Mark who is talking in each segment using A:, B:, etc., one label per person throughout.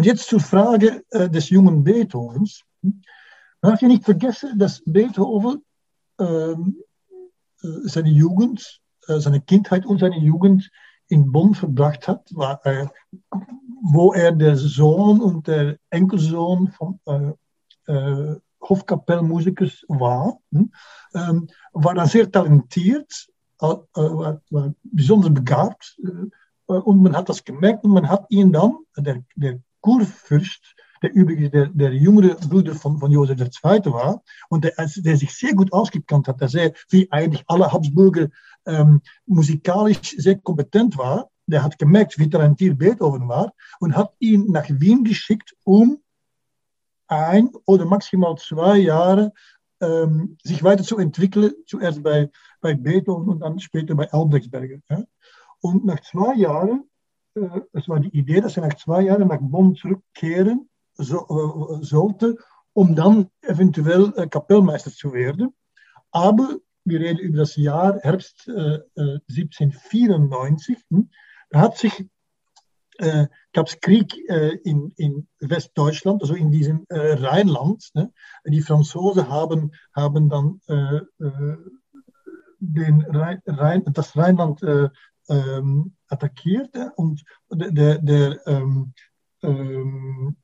A: Und jetzt zur Frage äh, des jungen Beethovens. Darf ja nicht vergessen, dass Beethoven ähm, äh, seine Jugend, äh, seine Kindheit und seine Jugend in Bonn verbracht hat, äh, wo er der Sohn und der Enkelsohn von äh, äh, Hofkapellmusikers war. Hm? Ähm, war dann sehr talentiert, äh, war, war, besonders begabt. und man hat das gemerkt und man hat ihn dann, der, der Kurfürst, der übrigens der, der jüngere Bruder von, von Josef II. war und der, der sich sehr gut ausgekannt hat, dass er, wie eigentlich alle Habsburger, ähm, musikalisch sehr kompetent war. Der hat gemerkt, wie talentiert Beethoven war und hat ihn nach Wien geschickt, um ein oder maximal zwei Jahre ähm, sich weiterzuentwickeln, zuerst bei, bei Beethoven und dann später bei Albrechtsberger. Ja. Und nach zwei Jahren, äh, es war die Idee, dass er nach zwei Jahren nach Bonn zurückkehren so, äh, sollte, um dann eventuell äh, Kapellmeister zu werden. Aber wir reden über das Jahr Herbst äh, 1794. Hm, da hat sich äh, gab es Krieg in, in Westdeutschland, also in diesem Rheinland. Ne? Die Franzosen haben, haben dann den Rhein, das Rheinland ähm, attackiert und der, der, ähm, ähm,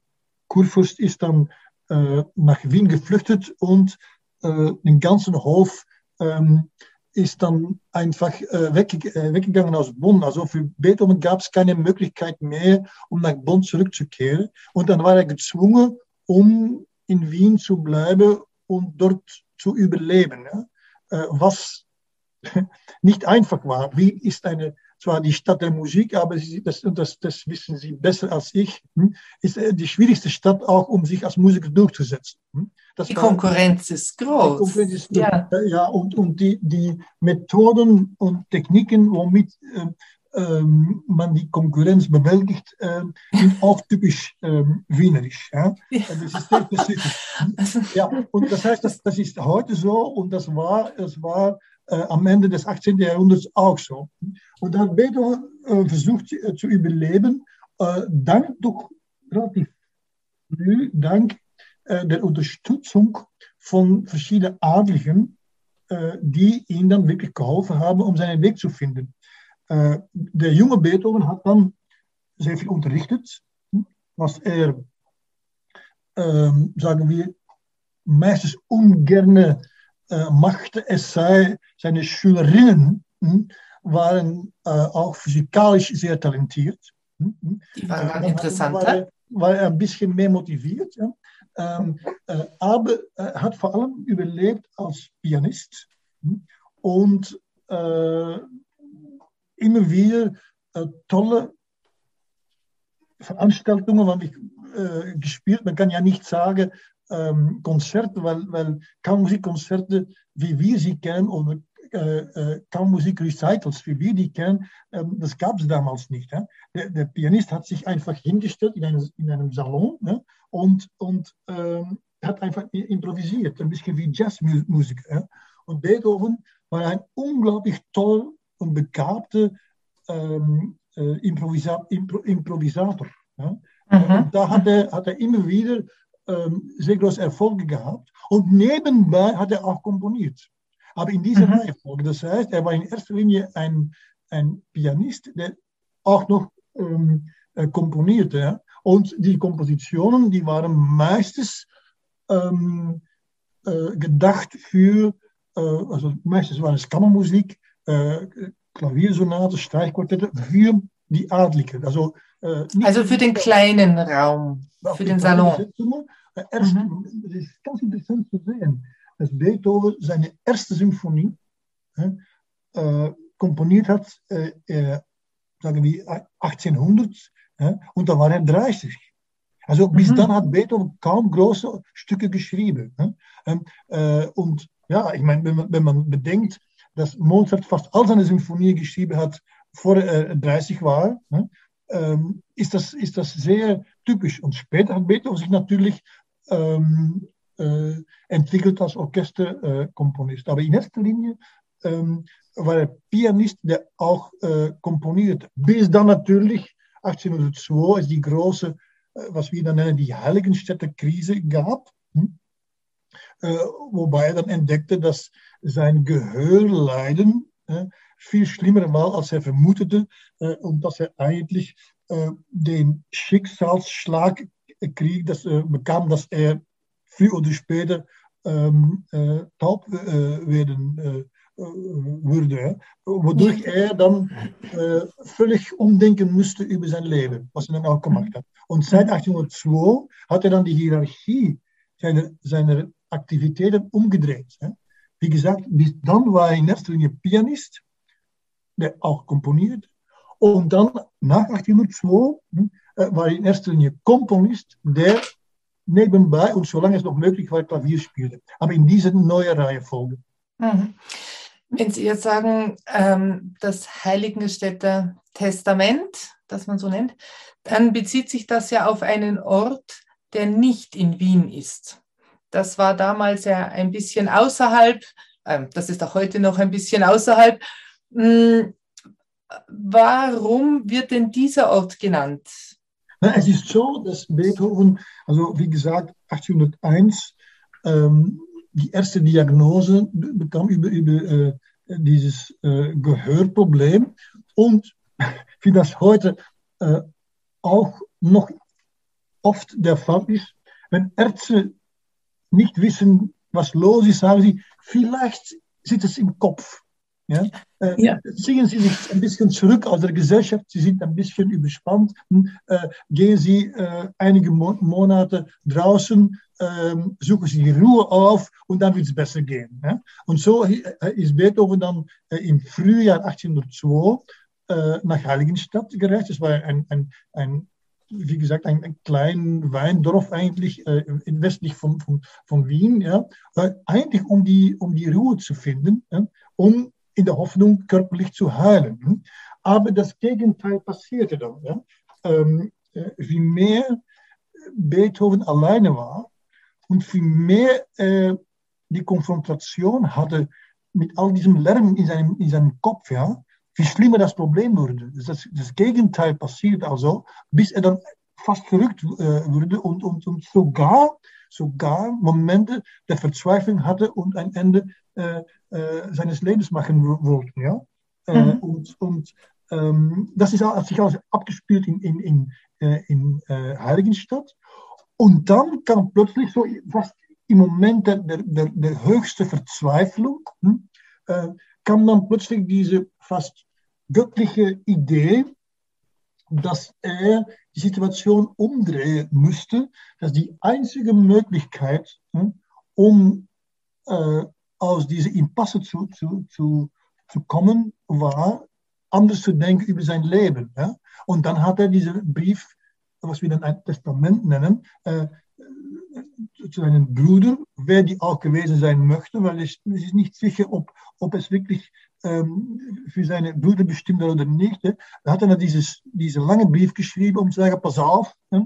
A: Kurfürst ist dann nach Wien geflüchtet und den ganzen Hof ähm, ist dann einfach äh, weg, äh, weggegangen aus Bonn. Also für Beethoven gab es keine Möglichkeit mehr, um nach Bonn zurückzukehren. Und dann war er gezwungen, um in Wien zu bleiben und dort zu überleben. Ja? Äh, was nicht einfach war. Wien ist eine zwar die Stadt der Musik, aber sie, das, das, das wissen Sie besser als ich, hm, ist äh, die schwierigste Stadt auch, um sich als Musiker durchzusetzen.
B: Hm. Das die war, Konkurrenz ist groß. Konkurrenz ist
A: ja. ja, und, und die, die Methoden und Techniken, womit äh, ähm, man die Konkurrenz bewältigt, äh, sind auch typisch ähm, wienerisch. Ja? Das ist sehr spezifisch. Also ja, und das heißt, das, das ist heute so und das war, das war äh, am Ende des 18. Jahrhunderts auch so. Und da hat Beethoven äh, versucht äh, zu überleben, dank doch relativ früh, dank der Unterstützung von verschiedenen Adligen, die ihm dann wirklich geholfen haben, um seinen Weg zu finden. der junge Beethoven hat dann sehr viel unterrichtet, was er, sagen wir, meistens ungerne äh, machte, es sei, seine Schülerinnen hm, waren äh, auch physikalisch sehr talentiert.
B: Hm, hm. Die waren äh, interessanter.
A: War, war er ein bisschen mehr motiviert. Ja. Ähm, äh, aber er hat vor allem überlebt als Pianist hm, und äh, immer wieder äh, tolle Veranstaltungen habe ich äh, gespielt. Man kann ja nicht sagen, ähm, Konzerte, weil, weil Kammermusikkonzerte, wie wir sie kennen, oder äh, äh, Kammermusik-Recitals, wie wir die kennen, ähm, das gab es damals nicht. Ja? Der, der, Pianist hat sich einfach hingestellt in einem, in einem Salon ja? und, und ähm, hat einfach improvisiert, ein bisschen wie Jazzmusik. Ja? Und Beethoven war ein unglaublich toll und begabter ähm, äh, Improvisa Impro Improvisator. Mhm. Und da hat er, hat er immer wieder ähm, sehr große Erfolge gehabt und nebenbei hat er auch komponiert. Aber in dieser mhm. Reihenfolge. Das heißt, er war in erster Linie ein, ein Pianist, der auch noch ähm, äh, komponierte. Ja? Und die Kompositionen, die waren meistens ähm, äh, gedacht für, äh, also meistens waren es Kammermusik, äh, Klaviersonate, Streichquartette für die Adligen.
B: Also, äh, also für den kleinen Raum, für den Salon.
A: Erst, mhm. Es ist ganz interessant zu sehen, dass Beethoven seine erste Symphonie äh, komponiert hat, äh, äh, sagen wir 1800, ja, und da war er 30. Also bis
B: Mhm.
A: dann hat Beethoven kaum große Stücke geschrieben. Ähm, äh, und ja, ich meine, wenn man, wenn man bedenkt, dass Mozart fast all seine Symphonien geschrieben hat, vor äh, 30 war, ne? ähm, ist, das, ist das sehr typisch. Und später hat Beethoven sich natürlich ähm, äh, entwickelt als Orchesterkomponist. Aber in erster Linie ähm, war er Pianist, der auch äh, komponiert. Bis dann natürlich 1802, als die große, äh, was wir dann nennen, die Heiligenstädter Krise gab. Hm? Äh, wobei er dann entdeckte, dass sein Gehörleiden äh, viel schlimmer war, als er vermutete, äh, und dass er eigentlich den Schicksalsschlag krieg, das, bekam, dass er früher oder später taub werden würde, wodurch er dann völlig umdenken musste über sein Leben, was er dann auch gemacht hat. Und seit 1802 hat er dann die Hierarchie seiner, seiner Aktivitäten umgedreht. Wie gesagt, bis dann war er in erster Linie Pianist, der auch komponiert. Und dann nach 1802 hm, äh, war in erster Linie Komponist, der nebenbei und solange es noch möglich war, Klavier spielte. Aber in diese neue Reihenfolge.
B: Mhm. Wenn Sie jetzt sagen, ähm, das Heiligenstädter Testament, das man so nennt, dann bezieht sich das ja auf einen Ort, der nicht in Wien ist. Das war damals ja ein bisschen außerhalb, ähm, das ist auch heute noch ein bisschen außerhalb. Hm, warum wird denn dieser Ort genannt?
A: Na, es ist so, dass Beethoven, also wie gesagt, 1801 ähm, die erste Diagnose bekam über, über äh, dieses äh, Gehörproblem und wie das heute auch noch oft der Fall ist, wenn Ärzte nicht wissen, was los ist, sagen sie, vielleicht sitzt es im Kopf. Ja? Äh,
B: Ja.
A: Ziehen Sie sich ein bisschen zurück aus der Gesellschaft, Sie sind ein bisschen überspannt, äh, gehen Sie äh, einige Mo Monate draußen, ähm, suchen Sie die Ruhe auf und dann wird es besser gehen. Ja? Und so äh, ist Beethoven dann äh, im Frühjahr 1802 äh, nach Heiligenstadt gereist. Das war ein, ein, ein wie gesagt, ein, ein kleines Weindorf eigentlich äh, in westlich von, von, von Wien, ja, äh, eigentlich um die, um die Ruhe zu finden, ja, um in der Hoffnung körperlich zu heilen. hm. Aber das Gegenteil passierte dann. Ja. Ähm, äh, wie mehr Beethoven alleine war und wie mehr äh, die Konfrontation hatte mit all diesem Lärm in seinem, in seinem Kopf, ja, wie schlimmer das Problem wurde. Das, das Gegenteil passiert also, bis er dann fast verrückt äh, wurde und, und, und sogar, sogar Momente der Verzweiflung hatte und ein Ende äh, äh, seines Lebens machen wo- wollte. Ja? Äh,
B: Mhm.
A: Und, und ähm, das ist, hat sich also abgespielt in, in, in, äh, in Heiligenstadt. Und dann kam plötzlich so fast im Moment der, der, der, der höchste Verzweiflung, hm, kam dann plötzlich diese fast göttliche Idee, dass er die Situation umdrehen müsste, dass die einzige Möglichkeit, hm, um äh, aus dieser Impasse zu, zu, zu, zu kommen, war, anders zu denken über sein Leben. Ja? Und dann hat er diesen Brief, was wir dann ein Testament nennen, äh, zu seinem Bruder, wer die auch gewesen sein möchte, weil es, es ist nicht sicher, ob, ob es wirklich ähm, für seine Brüder bestimmt war oder nicht. Ja. Da hat er dann dieses, diesen langen Brief geschrieben, um zu sagen, pass auf, ja,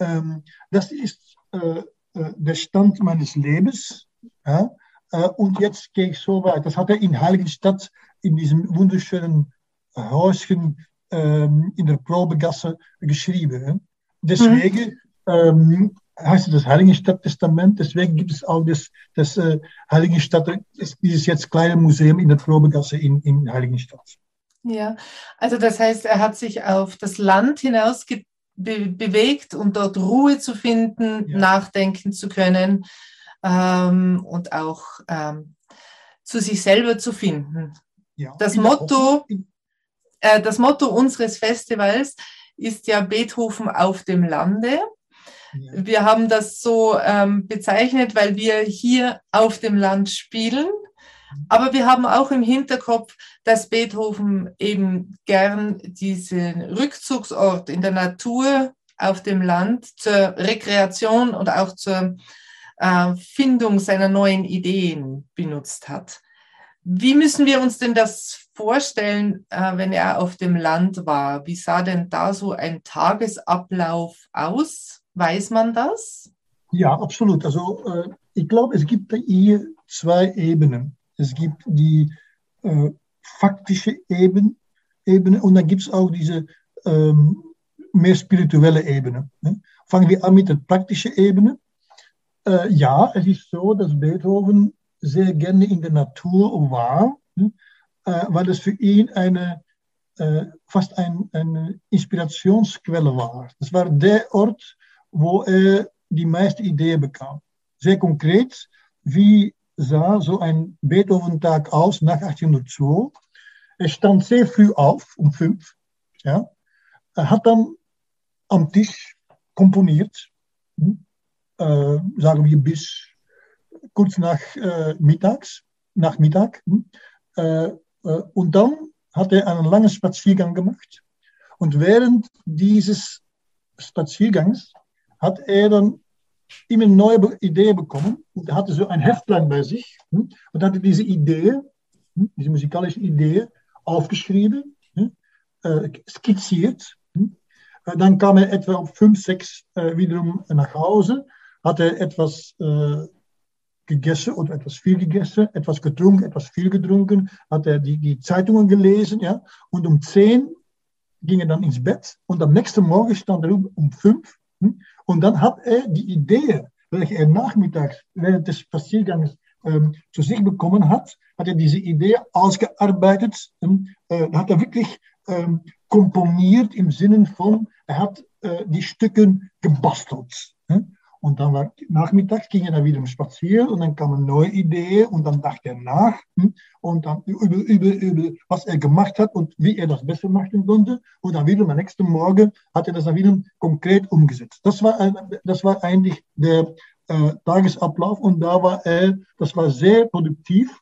A: ähm, das ist äh, äh, der Stand meines Lebens. Ja, äh, und jetzt gehe ich so weit. Das hat er in Heiligenstadt in diesem wunderschönen Häuschen ähm, in der Probegasse geschrieben. Deswegen ähm, heißt es das Heiligenstadt-Testament. Deswegen gibt es auch das, das äh, Heiligenstadt, dieses jetzt kleine Museum in der Probegasse in, in Heiligenstadt.
B: Ja, also das heißt, er hat sich auf das Land hinaus be bewegt, um dort Ruhe zu finden,
A: Ja.
B: nachdenken zu können ähm, und auch ähm, zu sich selber zu finden.
A: Ja.
B: Das Motto- Äh, das Motto unseres Festivals ist ja Beethoven auf dem Lande.
A: Ja.
B: Wir haben das so ähm, bezeichnet, weil wir hier auf dem Land spielen. Aber wir haben auch im Hinterkopf, dass Beethoven eben gern diesen Rückzugsort in der Natur auf dem Land zur Rekreation und auch zur äh, Findung seiner neuen Ideen benutzt hat. Wie müssen wir uns denn das vorstellen, äh, wenn er auf dem Land war? Wie sah denn da so ein Tagesablauf aus? Weiß man das?
A: Ja, absolut. Also äh, ich glaube, es gibt hier zwei Ebenen. Es gibt die faktische Ebene, Ebene und dann gibt es auch diese ähm, mehr spirituelle Ebene. Ne? Fangen wir an mit der praktischen Ebene. Äh, ja, es ist so, dass Beethoven sehr gerne in der Natur war, ne? äh, weil es für ihn eine, äh, fast ein, eine Inspirationsquelle war. Das war der Ort, wo er die meiste Ideen bekam. Sehr konkret, wie sah so ein Beethoven-Tag aus nach 1802? Er stand sehr früh auf, um fünf. Ja. Er hat dann am Tisch komponiert, hm, äh, sagen wir bis kurz nach äh, mittags, Nachmittag. Hm, äh, äh, und dann hat er einen langen Spaziergang gemacht. Und während dieses Spaziergangs hat er dann immer neue Ideen bekommen. Und hatte so ein Heftlein bei sich hm, und hatte diese Idee, hm, diese musikalische Idee, aufgeschrieben, äh, skizziert. Äh, dann kam er etwa um fünf, sechs wiederum nach Hause, hatte etwas gegessen oder etwas viel gegessen, etwas getrunken, etwas viel getrunken, hat er die, die Zeitungen gelesen, ja, und um zehn ging er dann ins Bett und am nächsten Morgen stand er um fünf hm? Und dann hat er die Idee, welche er nachmittags während des Spaziergangs ähm, zu sich bekommen hat, hat er diese Idee ausgearbeitet, ähm, äh, hat er wirklich ähm, komponiert im Sinne von, er hat äh, die Stücke gebastelt. Hm? Und dann war nachmittags ging er dann wieder spazieren und dann kamen neue Ideen und dann dachte er nach hm, und dann über, über, über was er gemacht hat und wie er das besser machen konnte. Und dann wieder am nächsten Morgen hat er das dann wieder konkret umgesetzt. Das war, das war eigentlich der äh, Tagesablauf und da war er, das war sehr produktiv.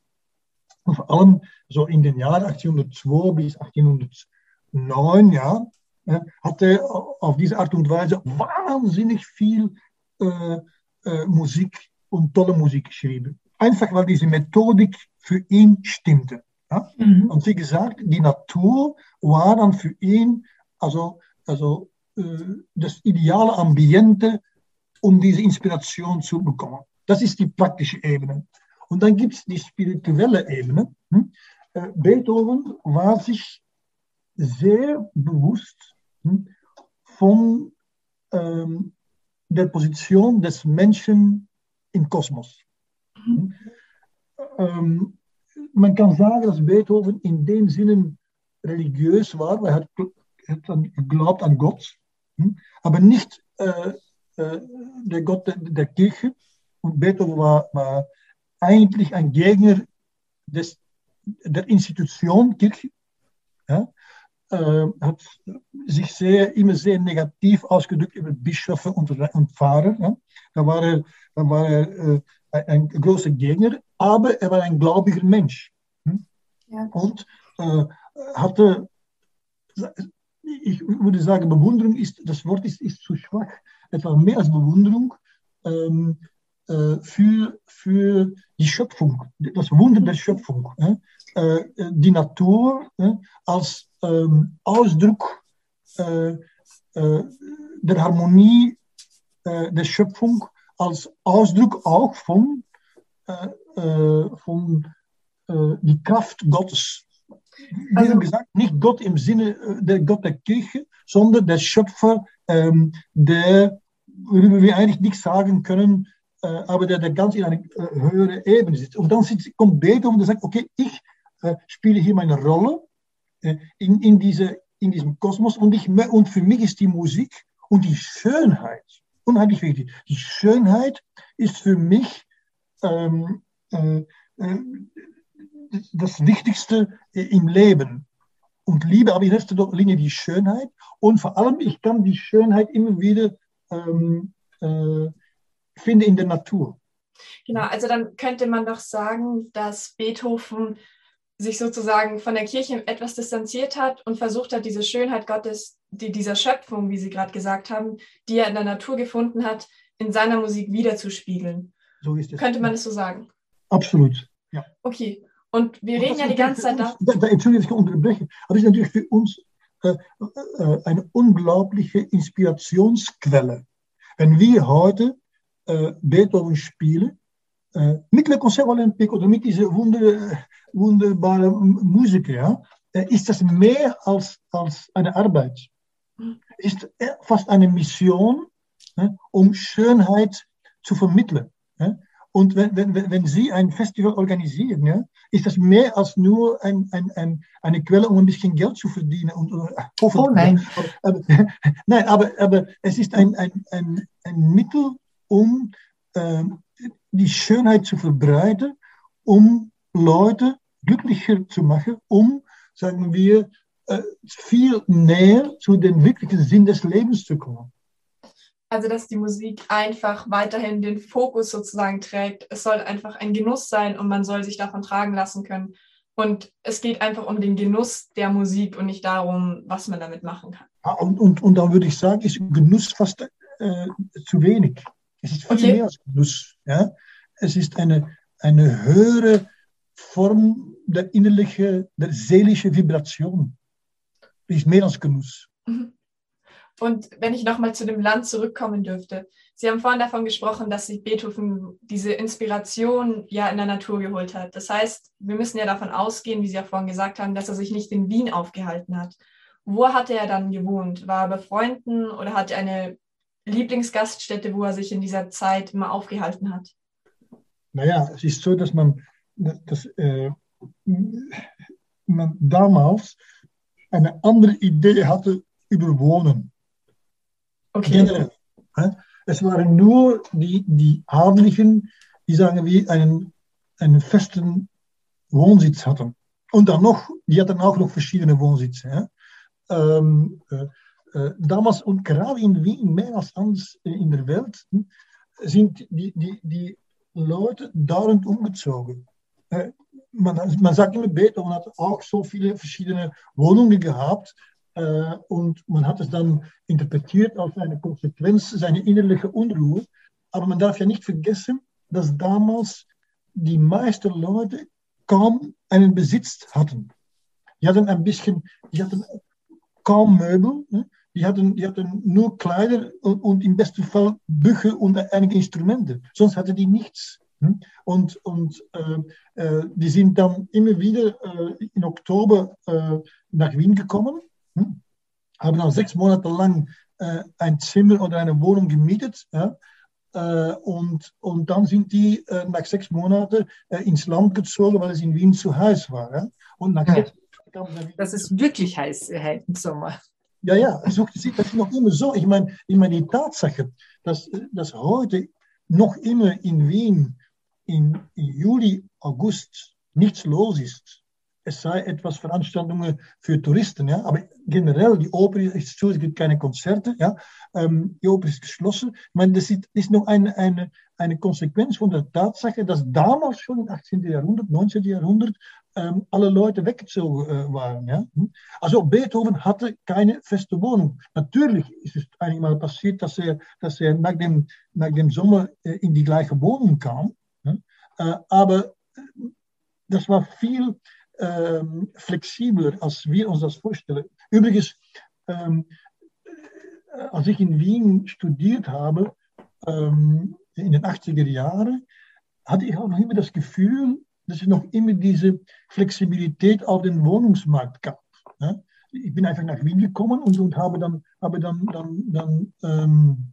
A: Und vor allem so in den Jahren 1802 bis 1809, ja, äh, hat er auf diese Art und Weise wahnsinnig viel äh, äh, Musik und tolle Musik geschrieben. Einfach weil diese Methodik für ihn stimmte. Ja? Mhm. Und wie gesagt, die Natur war dann für ihn also, also äh, das ideale Ambiente, um diese Inspiration zu bekommen. Das ist die praktische Ebene. Und dann gibt es die spirituelle Ebene. Hm? Äh, Beethoven war sich sehr bewusst hm, von ähm, der Position des Menschen im Kosmos. Mhm. Ähm, man kann sagen, dass Beethoven in dem Sinne religiös war, weil er hat, hat geglaubt an Gott, hm? aber nicht äh, äh, der Gott der, der, Kirche. Und Beethoven war, war eigentlich ein Gegner des, der Institution Kirche. Ja? Äh, hat sich sehr, immer sehr negativ ausgedrückt über Bischöfe und, und Pfarrer. Ja. Da war er, da war er äh, ein großer Gegner, aber er war ein gläubiger Mensch. Hm? Ja. Und äh, hatte, ich würde sagen, Bewunderung ist, das Wort ist, ist zu schwach, etwa mehr als Bewunderung. Ähm, äh, für, für die Schöpfung, das Wunder der Schöpfung. Äh, die Natur als ähm, Ausdruck äh, der Harmonie der Schöpfung, als Ausdruck auch von, von die Kraft Gottes. Wie also, gesagt, nicht Gott im Sinne der Gott der Kirche, sondern der Schöpfer, ähm, der, worüber wir eigentlich nichts sagen können, äh, aber der, der ganz in einer äh, höheren Ebene sitzt. Und dann sitzt, kommt Beethoven und sagt, okay, ich äh, spiele hier meine Rolle in, in, diese, in diesem Kosmos und, ich, und für mich ist die Musik und die Schönheit, unheimlich wichtig, die Schönheit ist für mich ähm, äh, das Wichtigste im Leben. Und Liebe, aber in erster Linie die Schönheit. Und vor allem, ich kann die Schönheit immer wieder ähm, äh, finde in der Natur.
C: Genau, also dann könnte man doch sagen, dass Beethoven sich sozusagen von der Kirche etwas distanziert hat und versucht hat, diese Schönheit Gottes, die dieser Schöpfung, wie Sie gerade gesagt haben, die er in der Natur gefunden hat, in seiner Musik wiederzuspiegeln. So ist es. Könnte man es so sagen?
A: Absolut, ja.
C: Okay, und wir reden ja die ganze Zeit
A: da. da Entschuldigung, ich unterbreche, aber das ist natürlich für uns äh, äh, eine unglaubliche Inspirationsquelle. Wenn wir heute äh, Beethoven spielen, mit Le Concert Olympique oder mit dieser wunder, wunderbaren Musik, ja, äh, ist das mehr als, als eine Arbeit. Ist fast eine Mission, ne, um Schönheit zu vermitteln. Ja. Und wenn, wenn, wenn Sie ein Festival organisieren, ja, ist das mehr als nur ein, ein, ein, eine Quelle, um ein bisschen Geld zu verdienen. Und, äh,
B: oh nein.
A: Aber, aber, nein, aber, aber es ist ein, ein, ein, ein Mittel, um äh, die Schönheit zu verbreiten, um Leute glücklicher zu machen, um, sagen wir, viel näher zu dem wirklichen Sinn des Lebens zu kommen.
C: Also, dass die Musik einfach weiterhin den Fokus sozusagen trägt. Es soll einfach ein Genuss sein und man soll sich davon tragen lassen können. Und es geht einfach um den Genuss der Musik und nicht darum, was man damit machen kann.
A: Ah, und, und, und da würde ich sagen, ist Genuss fast äh, zu wenig. Es ist viel okay. mehr als Genuss. Ja? Es ist eine, eine höhere Form der innerlichen, der seelischen Vibration. Es ist mehr als Genuss. Mhm.
C: Und wenn ich nochmal zu dem Land zurückkommen dürfte. Sie haben vorhin davon gesprochen, dass sich Beethoven diese Inspiration ja in der Natur geholt hat. Das heißt, wir müssen ja davon ausgehen, wie Sie ja vorhin gesagt haben, dass er sich nicht in Wien aufgehalten hat. Wo hatte er dann gewohnt? War er bei Freunden oder hat er eine Lieblingsgaststätte, wo er sich in dieser Zeit immer aufgehalten hat?
A: Naja, es ist so, dass man, dass, äh, man damals eine andere Idee hatte über Wohnen. Okay. Generell. Es waren nur die, die Adligen, die sagen wir, einen, einen festen Wohnsitz hatten. Und dann noch, die hatten auch noch verschiedene Wohnsitze. Ähm, äh, äh, damals und gerade in Wien, mehr als anders in der Welt, hm, sind die, die, die Leute dauernd umgezogen. Äh, man, man sagt immer, Beethoven hat auch so viele verschiedene Wohnungen gehabt, und man hat es dann interpretiert als eine Konsequenz seiner innerlichen Unruhe. Aber man darf ja nicht vergessen, dass damals die meisten Leute kaum einen Besitz hatten. Die hatten ein bisschen, die hatten kaum Möbel, ne? Die, hatten, die hatten nur Kleider und, und, im besten Fall Bücher und einige Instrumente. Sonst hatten die nichts. Und, und äh, äh, die sind dann immer wieder äh, in Oktober äh, nach Wien gekommen hm? Haben auch sechs Monate lang ein Zimmer oder eine Wohnung gemietet. Ja? Und, und dann sind die nach sechs Monaten ins Land gezogen, weil es in Wien zu heiß war. Ja? Und nach
B: ja. Das ist wirklich heiß im Sommer.
A: Ja, ja, also, das ist noch immer so. Ich meine, ich meine die Tatsache, dass, dass heute noch immer in Wien in Juli, August nichts los ist, es sei etwas Veranstaltungen für Touristen. Ja? Aber generell, die Oper ist zu, es gibt keine Konzerte. Ja? Ähm, die Oper ist geschlossen. Ich meine, das ist, ist noch eine, eine, eine Konsequenz von der Tatsache, dass damals schon im 18. Jahrhundert, 19. Jahrhundert, ähm, alle Leute weggezogen äh, waren. Ja? Hm? Also Beethoven hatte keine feste Wohnung. Natürlich ist es einmal passiert, dass er, dass er nach, dem, nach dem Sommer äh, in die gleiche Wohnung kam. Ja? Äh, aber das war viel ähm, flexibler, als wir uns das vorstellen. Übrigens, ähm, als ich in Wien studiert habe, ähm, in den 80er Jahren, hatte ich auch noch immer das Gefühl, dass es noch immer diese Flexibilität auf den Wohnungsmarkt gab. Ja? Ich bin einfach nach Wien gekommen und, und habe dann, habe dann, dann, dann ähm,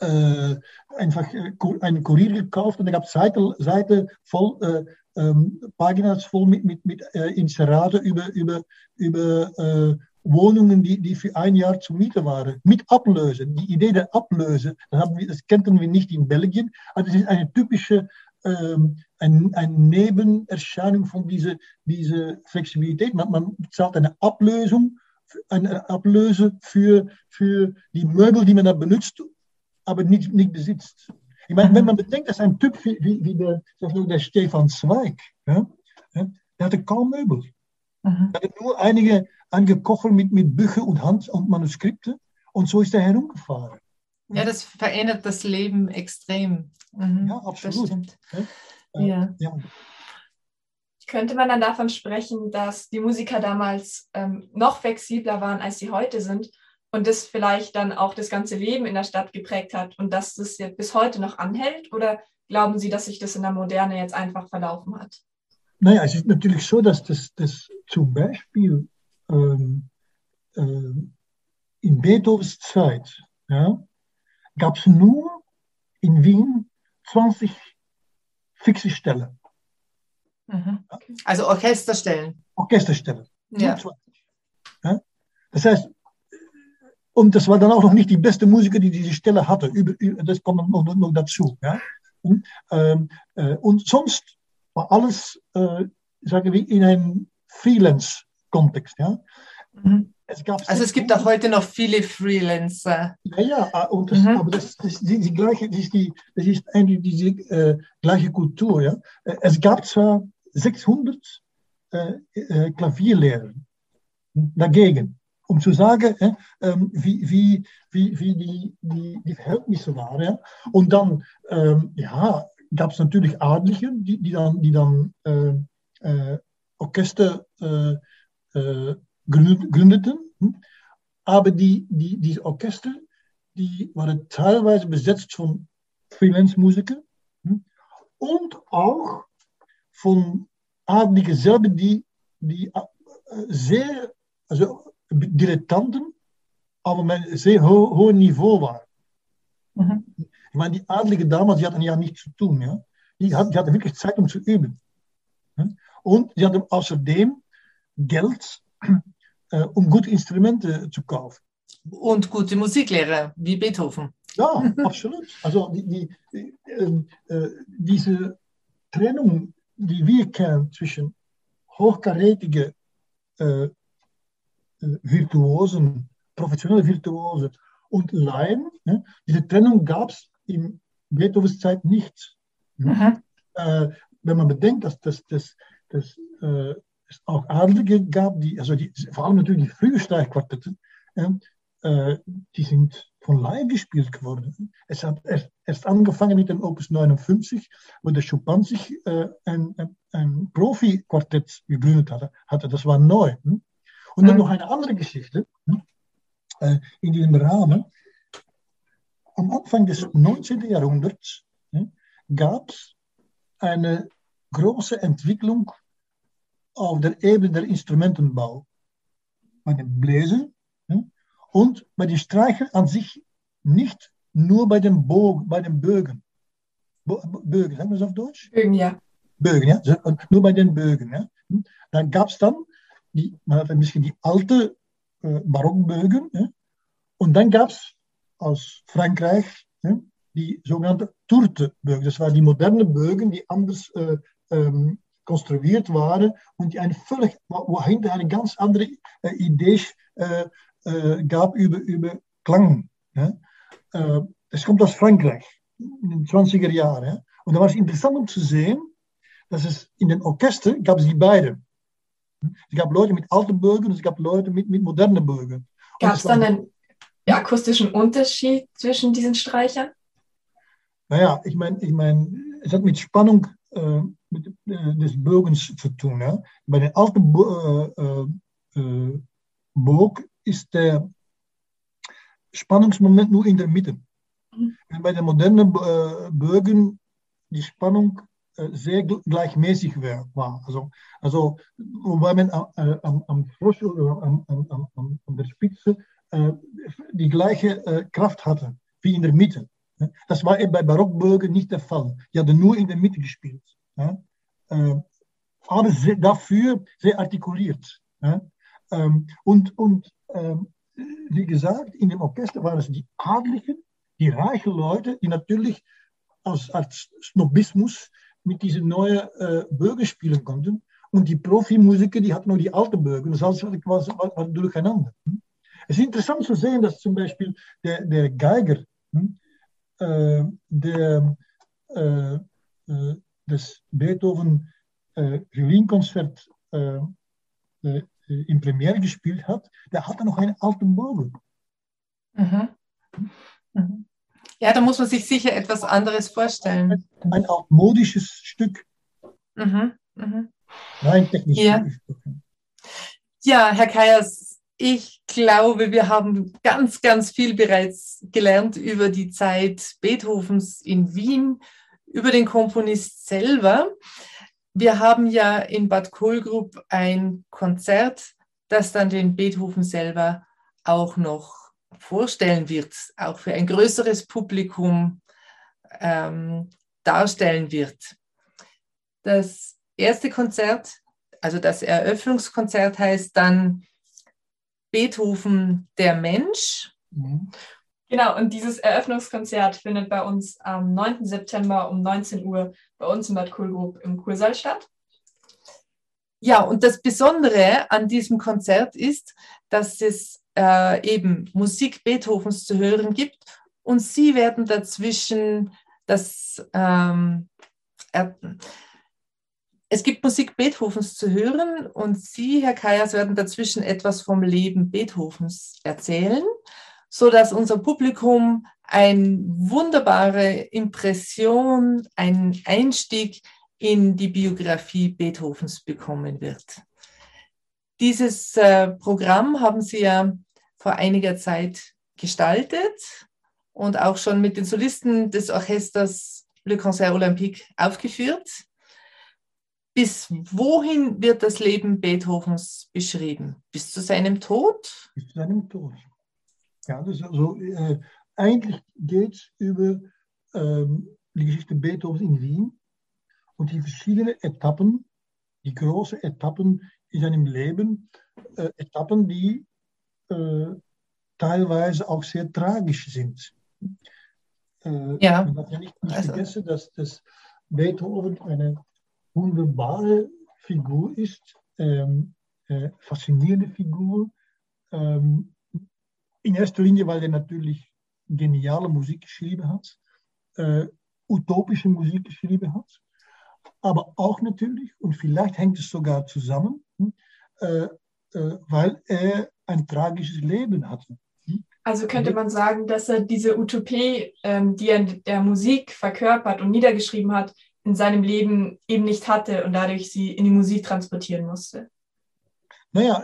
A: äh, einfach äh, einen Kurier gekauft und da gab es Seite, Seite voll äh, ähm, Pagina's voll mit, mit, mit äh, Inserate über, über, über äh, Wohnungen, die, die für ein Jahr zur Miete waren, mit Ablösen. Die Idee der Ablöse, das, wir, das kannten wir nicht in Belgien. Also es ist eine typische ein, eine Nebenerscheinung von dieser diese Flexibilität. Man, man zahlt eine Ablösung, eine Ablöse für, für die Möbel, die man da benutzt, aber nicht, nicht besitzt. Ich meine, wenn man bedenkt, dass ein Typ wie, wie, wie der, der Stefan Zweig, ja, der hatte kaum Möbel. Mhm. Er hatte nur einige, einige Koffer mit, mit Büchern und Hand- und Manuskripte und so ist er herumgefahren.
B: Ja, das verändert das Leben extrem.
A: Mhm. Ja, absolut.
C: Ja. ja. ja. Könnte man dann davon sprechen, dass die Musiker damals ähm, noch flexibler waren, als sie heute sind und das vielleicht dann auch das ganze Leben in der Stadt geprägt hat und dass das jetzt bis heute noch anhält? Oder glauben Sie, dass sich das in der Moderne jetzt einfach verlaufen hat?
A: Naja, es ist natürlich so, dass das, das zum Beispiel ähm, äh, in Beethovens Zeit ja, gab es nur in Wien 20 fixe Stellen.
B: Mhm. Also Orchesterstellen.
A: Orchesterstellen. Ja. ja. Das heißt, und das war dann auch noch nicht die beste Musiker, die diese Stelle hatte. das kommt noch, noch dazu. Ja? Und, ähm, äh, und sonst war alles, äh, sagen wir, in einem Freelance-Kontext. Ja?
B: Mhm. Es also es gibt auch heute noch viele Freelancer.
A: Ja, ja, ah, und das, mhm. aber das ist die, die, gleiche, das ist, die, das ist eigentlich diese äh, gleiche Kultur. Ja? Äh, es gab zwar 600 äh, äh, Klavierlehrer dagegen um zu sagen, äh, wie, wie, wie, wie die, die, die Verhältnisse waren. Ja? Und dann ähm, ja, gab es natürlich Adlige, die, die dann, die dann äh, Orchester gründeten. Hm? Aber die, die, diese Orchester die waren teilweise besetzt von Freelance-Musikern hm? und auch von Adligen selber, die, die sehr, also Dilettanten, aber met een zeer ho hoog niveau waren. Ich meine, die adlige damals, die hatten ja nichts zu tun. Ja? Die, hatten, die hatten wirklich Zeit, um zu üben. Und sie hatten außerdem Geld, um gute Instrumente zu kaufen.
B: Und gute Musiklehrer, wie Beethoven.
A: Ja, absolut. Also die, die, die äh, äh, diese Trennung, die wir kennen zwischen hochkarätige äh, Virtuosen, professionelle Virtuosen und Laien. Ne? Diese Trennung gab es in Beethovens Zeit nicht. Ne? Äh, wenn man bedenkt, dass, dass, dass, dass äh, es auch Adlige gab, die, also die, vor allem natürlich die frühen Streichquartette, äh, die sind von Laien gespielt geworden. Es hat erst, erst, angefangen mit dem Opus 59, wo der Chopin sich äh, ein, ein, ein Profi-Quartett gegründet hatte. hatte. Das war neu. Hm? Und dann noch eine andere Geschichte äh, in diesem Rahmen. Am Anfang des 19. Jahrhunderts gab es eine große Entwicklung auf der Ebene der Instrumentenbau. Bei den Bläsern und bei den Streichern an sich nicht nur bei den, Bo bei den Bögen. Bo Bögen, sagen wir es auf Deutsch?
C: Bögen, ja.
A: Bögen, ja. Nur bei den Bögen. Ja. Dann gab es dann die, man hat ein bisschen die alte äh, Barockbögen. Ja? Und dann gab es aus Frankreich ja, die sogenannte Tourtebögen. Das waren die modernen Bögen, die anders äh, ähm, konstruiert waren und die eine völlig, wo hinter eine ganz andere äh, Idee äh, äh, gab über, über Klang. Äh, das kommt aus Frankreich in den 20er Jahren. Ja? Und da war es interessant um zu sehen, dass es in den Orchestern gab es die beiden. Es gab Leute mit alten Bögen und es gab Leute mit, mit modernen Bögen.
C: Gab es dann einen akustischen Unterschied zwischen diesen Streichern?
A: Naja, ich meine, ich mein, es hat mit Spannung äh, mit, äh, des Bogens zu tun. Ja? Bei den alten Bo äh, äh Bog ist der Spannungsmoment nur in der Mitte. Mhm. Und bei den modernen äh, Bögen die Spannung äh, sehr gleichmäßig war. Also, also wobei man äh, am, am Frosch oder am, am, am, an der Spitze äh, die gleiche äh, Kraft hatte wie in der Mitte. Das war eben bei Barockbögen nicht der Fall. Die hatten nur in der Mitte gespielt. Ja? Äh, aber sehr, dafür sehr artikuliert. Ja? Ähm, und und ähm, wie gesagt, in dem Orchester waren es die Adligen, die reichen Leute, die natürlich als, als Snobismus mit diesen neuen äh, Bögen spielen konnten. Und die Profimusiker, die hatten nur die alten Bögen. Das heißt, was, was durcheinander. Hm? Es ist interessant zu sehen, dass zum Beispiel der, der Geiger hm, äh, der äh, äh, das Beethoven äh, Violinkonzert äh, äh, in Premiere gespielt hat, der hatte noch einen alten Bogen.
B: Mhm. Mhm. Ja, da muss man sich sicher etwas anderes vorstellen.
A: Ein altmodisches Stück.
B: Mhm. Mhm.
A: Nein, technisch.
B: Ja. ja, Herr Kayers, ich glaube, wir haben ganz, ganz viel bereits gelernt über die Zeit Beethovens in Wien, über den Komponist selber. Wir haben ja in Bad Kohlgrub ein Konzert, das dann den Beethoven selber auch noch vorstellen wird, auch für ein größeres Publikum ähm, darstellen wird. Das erste Konzert, also das Eröffnungskonzert heißt dann Beethoven der Mensch.
C: Mhm. Genau, und dieses Eröffnungskonzert findet bei uns am 9. September um 19 Uhr bei uns im Bad Kohlgrub im Kursaal statt.
B: Ja, und das Besondere an diesem Konzert ist, dass es äh, eben Musik Beethovens zu hören gibt und Sie werden dazwischen das ähm, es gibt Musik Beethovens zu hören und Sie, Herr Kajas, werden dazwischen etwas vom Leben Beethovens erzählen, so dass unser Publikum eine wunderbare Impression, einen Einstieg in die Biografie Beethovens bekommen wird. Dieses äh, Programm haben Sie ja vor einiger Zeit gestaltet und auch schon mit den Solisten des Orchesters Le Concert Olympique aufgeführt. Bis wohin wird das Leben Beethovens beschrieben? Bis zu seinem Tod?
A: Bis zu seinem Tod. Ja, das ist also, äh, eigentlich geht es über ähm, die Geschichte Beethovens in Wien und die verschiedenen Etappen, die großen Etappen in seinem Leben, äh, Etappen, die äh, teilweise auch sehr tragisch sind. Äh, ja. Man darf ja nicht, nicht also. vergessen, dass, dass Beethoven eine wunderbare Figur ist, ähm, äh, faszinierende Figur. Ähm, in erster Linie, weil er natürlich geniale Musik geschrieben hat, äh, utopische Musik geschrieben hat, aber auch natürlich, und vielleicht hängt es sogar zusammen, äh, äh, weil er ein tragisches Leben hatte.
C: Also könnte man sagen, dass er diese Utopie, ähm, die er in der Musik verkörpert und niedergeschrieben hat, in seinem Leben eben nicht hatte und dadurch sie in die Musik transportieren musste.
A: Naja,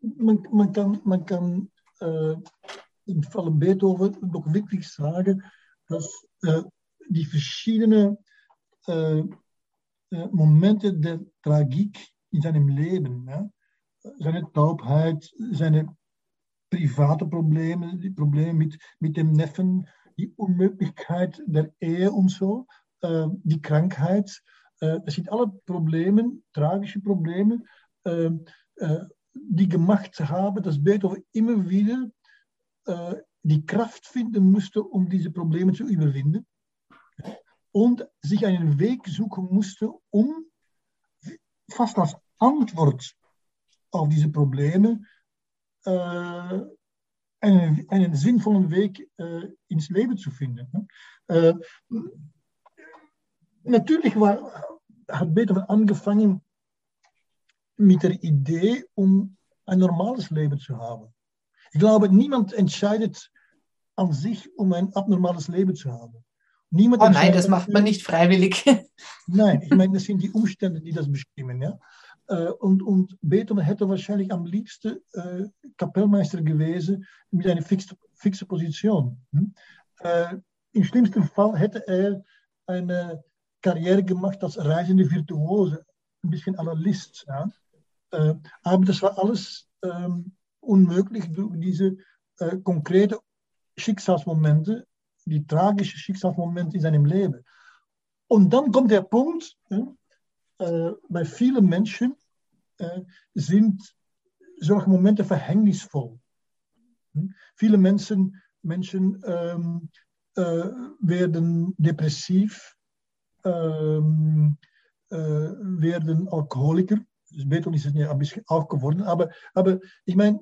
A: man, man kann, man kann im Falle Beethoven doch wirklich sagen, dass äh, die verschiedenen äh, äh Momente der Tragik in seinem Leben, ja, seine Taubheit, seine private Probleme, die Probleme mit, mit dem Neffen, die Unmöglichkeit der Ehe und so, die Krankheit. Äh, das alle Probleme, tragische Probleme, äh die gemacht haben, dass Beethoven immer wieder äh, die Kraft finden musste, um diese Probleme zu überwinden und sich einen Weg suchen musste, um fast als Antwort auf diese Probleme äh, einen, einen sinnvollen Weg äh, ins Leben zu finden. Äh, natürlich war, hat Beethoven angefangen mit der Idee, um ein normales Leben zu haben. Ich glaube, niemand entscheidet an sich, um ein abnormales Leben zu haben.
B: Niemand oh nein, das macht man nicht freiwillig.
A: Nein, ich meine, das sind die Umstände, die das bestimmen. Ja? Äh, und, und Beethoven hätte wahrscheinlich am liebsten äh, Kapellmeister gewesen mit einer fixe, fixe Position. Hm? Äh, Im schlimmsten Fall hätte er eine Karriere gemacht als reisende Virtuose, ein bisschen Analyst. Ja? Aber das war alles unmöglich durch diese äh, konkrete Schicksalsmomente, die tragischen Schicksalsmomente in seinem Leben. Und dann kommt der Punkt, äh, bei vielen Menschen äh, sind solche Momente verhängnisvoll. Hm? Viele Menschen, Menschen ähm, äh, werden depressiv, äh, werden Alkoholiker. Beethoven ist auch geworden, aber, aber ich meine,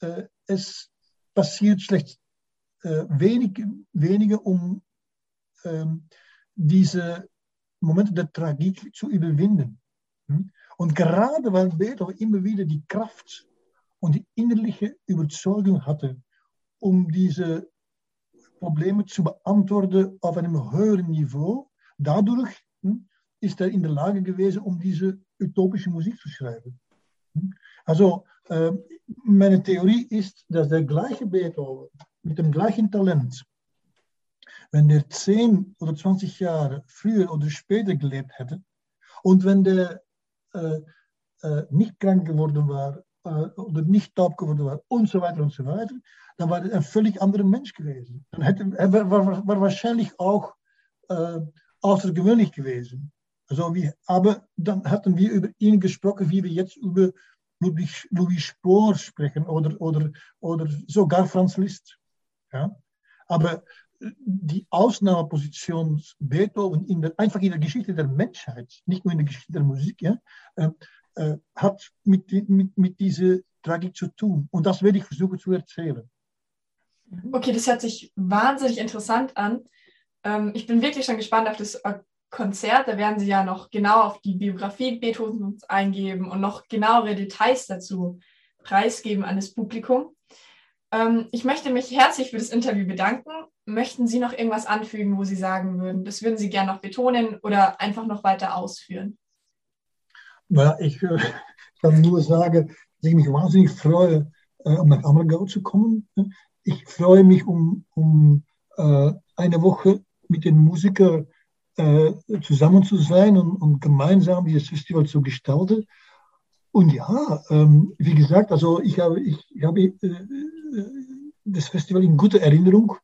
A: äh, es passiert schlecht äh, wenig, weniger, um ähm, diese Momente der Tragik zu überwinden. Hm? Gerade weil Beethoven immer wieder die Kraft und die innerliche Überzeugung hatte, um diese Probleme zu beantworten auf einem höheren Niveau, dadurch hm, ist er in der Lage gewesen, um diese utopische Musik zu schreiben. Also äh, meine Theorie ist, dass der gleiche Beethoven mit dem gleichen Talent, wenn der 10 oder 20 Jahre früher oder später gelebt hätte und wenn der äh, äh, nicht krank geworden war äh, oder nicht taub geworden war und so weiter und so weiter, dann war er ein völlig anderer Mensch gewesen. Dann hätte, er war, war, war wahrscheinlich auch äh, außergewöhnlich gewesen. Also wie, aber dann hatten wir über ihn gesprochen, wie wir jetzt über Ludwig, Louis Spohr sprechen oder, oder, oder sogar Franz Liszt. Ja? Aber die Ausnahmeposition Beethoven in der, einfach in der Geschichte der Menschheit, nicht nur in der Geschichte der Musik, ja, äh, äh, hat mit, mit, mit dieser Tragik zu tun. Und das werde ich versuchen zu erzählen.
C: Okay, das hört sich wahnsinnig interessant an. Ähm, ich bin wirklich schon gespannt auf das Konzert. Da werden Sie ja noch genau auf die Biografie Beethovens eingeben und noch genauere Details dazu preisgeben an das Publikum. Ähm, ich möchte mich herzlich für das Interview bedanken. Möchten Sie noch irgendwas anfügen, wo Sie sagen würden, das würden Sie gerne noch betonen oder einfach noch weiter ausführen?
A: Na, ich äh, kann nur sagen, dass ich mich wahnsinnig freue, äh, um nach Ammergau zu kommen. Ich freue mich, um, um äh, eine Woche mit den Musikern äh, zusammen zu sein und, und, gemeinsam dieses Festival zu gestalten. Und ja, ähm, wie gesagt, also ich habe, ich, habe äh, das Festival in guter Erinnerung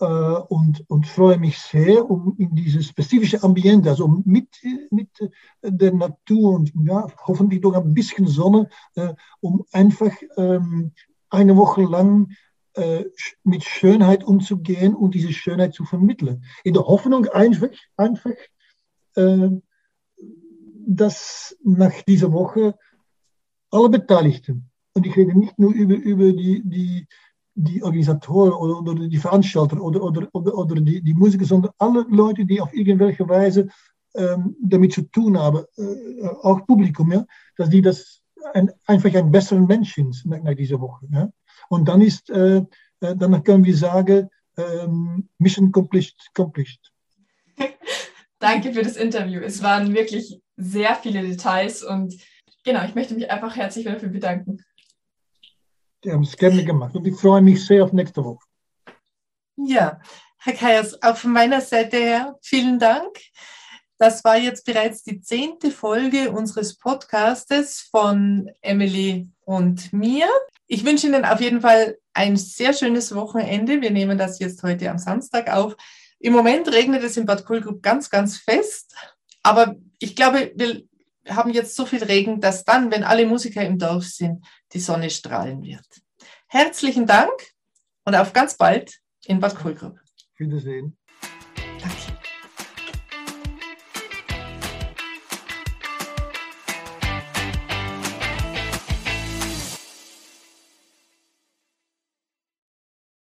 A: äh, und, und freue mich sehr, um in dieses spezifische Ambiente, also mit, mit der Natur und ja, hoffentlich doch ein bisschen Sonne, äh, um einfach ähm, eine Woche lang äh, mit Schönheit umzugehen und diese Schönheit zu vermitteln. In der Hoffnung einfach, einfach äh, dass nach dieser Woche alle Beteiligten, und ich rede nicht nur über, über die, die, die Organisatoren oder, oder die Veranstalter oder, oder, oder, oder die, die Musiker, sondern alle Leute, die auf irgendwelche Weise ähm, damit zu tun haben, äh, auch Publikum, ja, dass die das ein, einfach ein besserer Mensch sind nach, nach dieser Woche. Ja. Und dann ist, äh, äh dann können wir sagen, ähm, Mission accomplished. accomplished.
C: Danke für das Interview. Es waren wirklich sehr viele Details und genau, ich möchte mich einfach herzlich dafür bedanken.
A: Die haben es gerne gemacht und ich freue mich sehr auf nächste Woche.
B: Ja, Herr Kajers, auch von meiner Seite her vielen Dank. Das war jetzt bereits die zehnte Folge unseres Podcastes von Emily und mir. Ich wünsche Ihnen auf jeden Fall ein sehr schönes Wochenende. Wir nehmen das jetzt heute am Samstag auf. Im Moment regnet es in Bad Kohlgrub ganz, ganz fest. Aber ich glaube, wir haben jetzt so viel Regen, dass dann, wenn alle Musiker im Dorf sind, die Sonne strahlen wird. Herzlichen Dank und auf ganz bald in Bad Kohlgrub.
A: Wiedersehen.